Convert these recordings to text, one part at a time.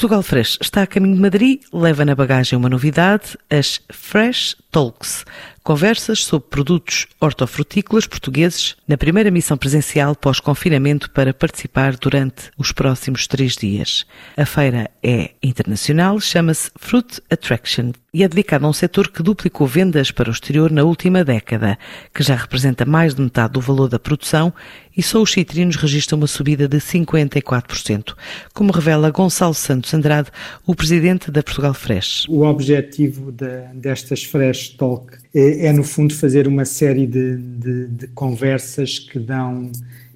Portugal Fresh está a caminho de Madrid, leva na bagagem uma novidade, as Fresh Talks, conversas sobre produtos hortofrutícolas portugueses na primeira missão presencial pós-confinamento para participar durante os próximos três dias. A feira é internacional, chama-se Fruit Attraction e é dedicada a um setor que duplicou vendas para o exterior na última década, que já representa mais de metade do valor da produção e só os citrinos registram uma subida de 54%, como revela Gonçalo Santos Andrade, o presidente da Portugal Fresh. O objetivo de, destas Fresh Talk é, é, no fundo, fazer uma série de, de, de conversas que dão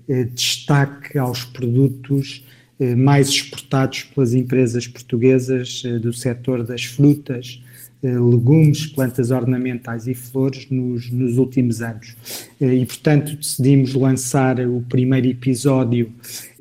eh, destaque aos produtos eh, mais exportados pelas empresas portuguesas eh, do setor das frutas, eh, legumes, plantas ornamentais e flores nos, nos últimos anos. Eh, e, portanto, decidimos lançar o primeiro episódio,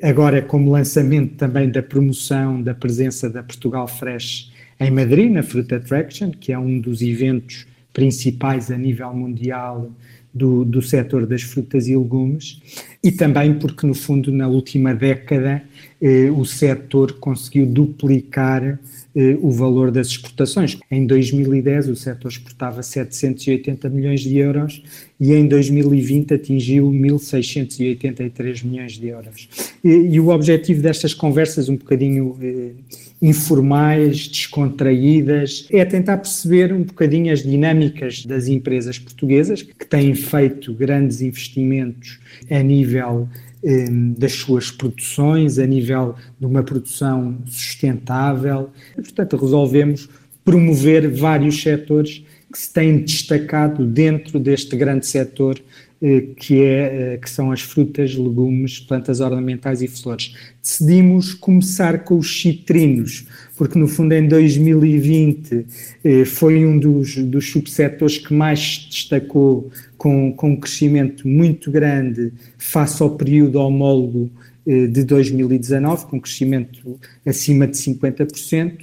agora como lançamento também da promoção da presença da Portugal Fresh em Madrid, na Fruit Attraction, que é um dos eventos principais a nível mundial do, do setor das frutas e legumes, e também porque, no fundo, na última década, eh, o setor conseguiu duplicar eh, o valor das exportações. Em 2010, o setor exportava 780 milhões de euros e em 2020 atingiu 1.683 milhões de euros. E, e, o objetivo destas conversas, um bocadinho eh, informais, descontraídas, é tentar perceber um bocadinho as dinâmicas das empresas portuguesas que têm feito grandes investimentos a nível eh, das suas produções, a nível de uma produção sustentável. Portanto, resolvemos promover vários setores que se têm destacado dentro deste grande setor que, é, eh, que são as frutas, legumes, plantas ornamentais e flores. Decidimos começar com os citrinos, porque no fundo em 2020 eh, foi um dos, dos subsetores que mais destacou com, com um crescimento muito grande face ao período homólogo de 2019, com crescimento acima de 50%,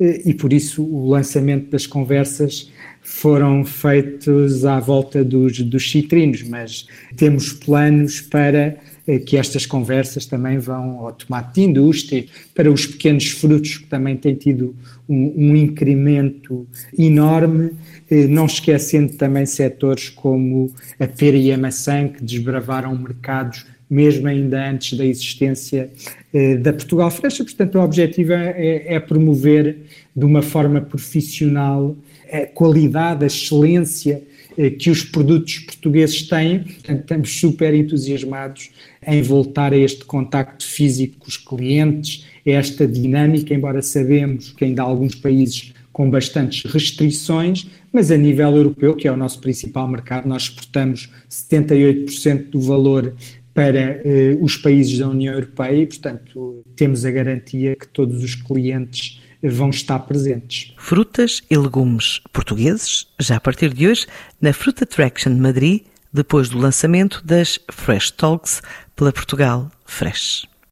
e por isso o lançamento das conversas foram feitos à volta dos, dos citrinos, mas temos planos para eh, que estas conversas também vão ao tomate de indústria, para os pequenos frutos que também têm tido um, um incremento enorme, eh, não esquecendo também setores como a pera e a maçã que desbravaram mercados mesmo ainda antes da existência eh, da Portugal Fresh. Portanto, o objetivo é, é promover de uma forma profissional a qualidade, a excelência eh, que os produtos portugueses têm. Portanto, estamos super entusiasmados em voltar a este contacto físico com os clientes, a esta dinâmica, embora sabemos que ainda há alguns países com bastantes restrições, mas a nível europeu, que é o nosso principal mercado, nós exportamos 78% do valor para eh, os países da União Europeia e, portanto, temos a garantia que todos os clientes vão estar presentes. Frutas e legumes portugueses, já a partir de hoje, na Fruit Attraction de Madrid, depois do lançamento das Fresh Talks pela Portugal Fresh.